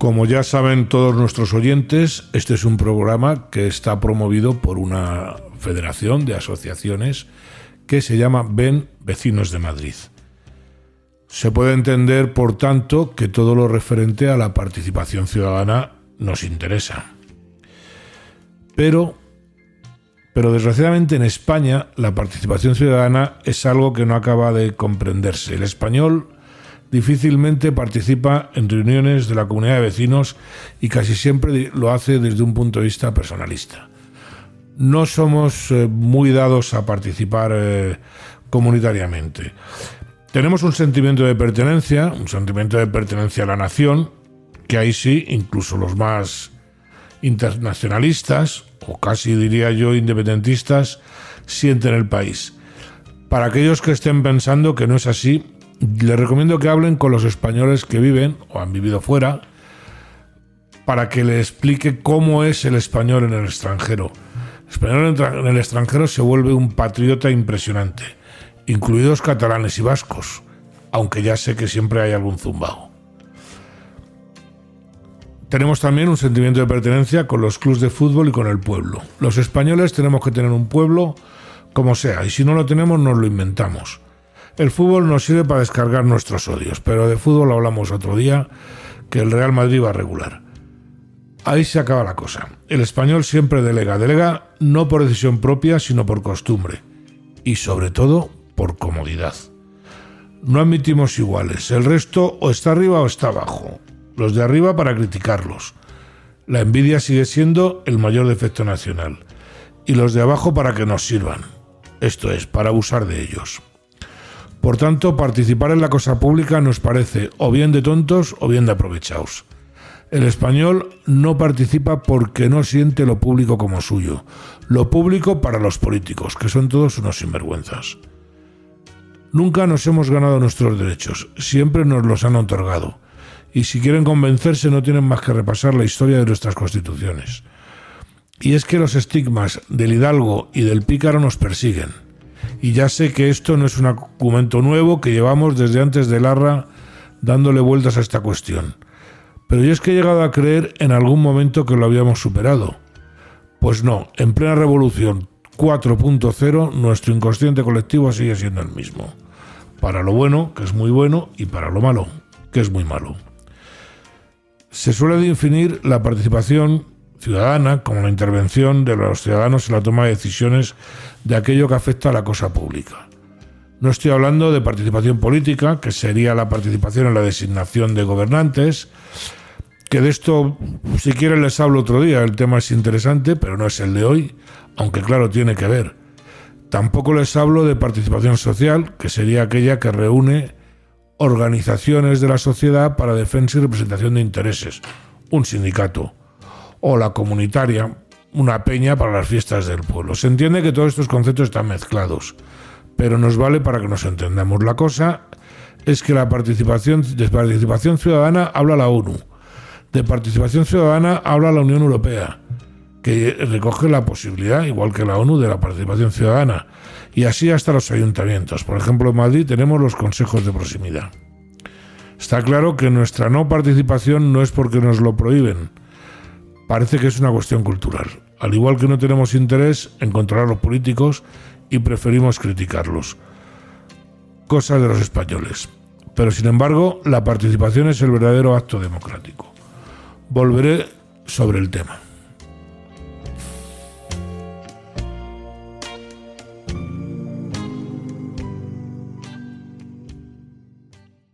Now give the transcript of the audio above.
Como ya saben todos nuestros oyentes, este es un programa que está promovido por una federación de asociaciones que se llama Ven Vecinos de Madrid. Se puede entender, por tanto, que todo lo referente a la participación ciudadana nos interesa. Pero, pero desgraciadamente en España la participación ciudadana es algo que no acaba de comprenderse. El español difícilmente participa en reuniones de la comunidad de vecinos y casi siempre lo hace desde un punto de vista personalista. No somos eh, muy dados a participar eh, comunitariamente. Tenemos un sentimiento de pertenencia, un sentimiento de pertenencia a la nación, que ahí sí, incluso los más internacionalistas, o casi diría yo independentistas, sienten el país. Para aquellos que estén pensando que no es así, les recomiendo que hablen con los españoles que viven o han vivido fuera para que le explique cómo es el español en el extranjero. El español en el extranjero se vuelve un patriota impresionante, incluidos catalanes y vascos, aunque ya sé que siempre hay algún zumbao. Tenemos también un sentimiento de pertenencia con los clubes de fútbol y con el pueblo. Los españoles tenemos que tener un pueblo como sea, y si no lo tenemos nos lo inventamos. El fútbol nos sirve para descargar nuestros odios, pero de fútbol hablamos otro día, que el Real Madrid va a regular. Ahí se acaba la cosa. El español siempre delega, delega no por decisión propia, sino por costumbre. Y sobre todo, por comodidad. No admitimos iguales. El resto o está arriba o está abajo. Los de arriba para criticarlos. La envidia sigue siendo el mayor defecto nacional. Y los de abajo para que nos sirvan. Esto es, para abusar de ellos. Por tanto, participar en la cosa pública nos parece o bien de tontos o bien de aprovechados. El español no participa porque no siente lo público como suyo, lo público para los políticos, que son todos unos sinvergüenzas. Nunca nos hemos ganado nuestros derechos, siempre nos los han otorgado, y si quieren convencerse no tienen más que repasar la historia de nuestras constituciones. Y es que los estigmas del hidalgo y del pícaro nos persiguen y ya sé que esto no es un argumento nuevo que llevamos desde antes de Larra dándole vueltas a esta cuestión. Pero yo es que he llegado a creer en algún momento que lo habíamos superado. Pues no, en plena revolución 4.0 nuestro inconsciente colectivo sigue siendo el mismo. Para lo bueno, que es muy bueno, y para lo malo, que es muy malo. Se suele definir la participación ciudadana como la intervención de los ciudadanos en la toma de decisiones de aquello que afecta a la cosa pública. No estoy hablando de participación política, que sería la participación en la designación de gobernantes, que de esto, si quieren, les hablo otro día. El tema es interesante, pero no es el de hoy, aunque claro, tiene que ver. Tampoco les hablo de participación social, que sería aquella que reúne organizaciones de la sociedad para defensa y representación de intereses, un sindicato o la comunitaria, una peña para las fiestas del pueblo. Se entiende que todos estos conceptos están mezclados, pero nos vale para que nos entendamos. La cosa es que la participación, de participación ciudadana habla la ONU, de participación ciudadana habla la Unión Europea, que recoge la posibilidad, igual que la ONU, de la participación ciudadana, y así hasta los ayuntamientos. Por ejemplo, en Madrid tenemos los consejos de proximidad. Está claro que nuestra no participación no es porque nos lo prohíben, parece que es una cuestión cultural. Al igual que no tenemos interés en controlar a los políticos y preferimos criticarlos. Cosa de los españoles. Pero sin embargo, la participación es el verdadero acto democrático. Volveré sobre el tema.